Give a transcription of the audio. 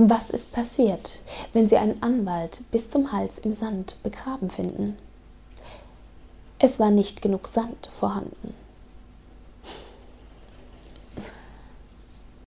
Was ist passiert, wenn Sie einen Anwalt bis zum Hals im Sand begraben finden? Es war nicht genug Sand vorhanden.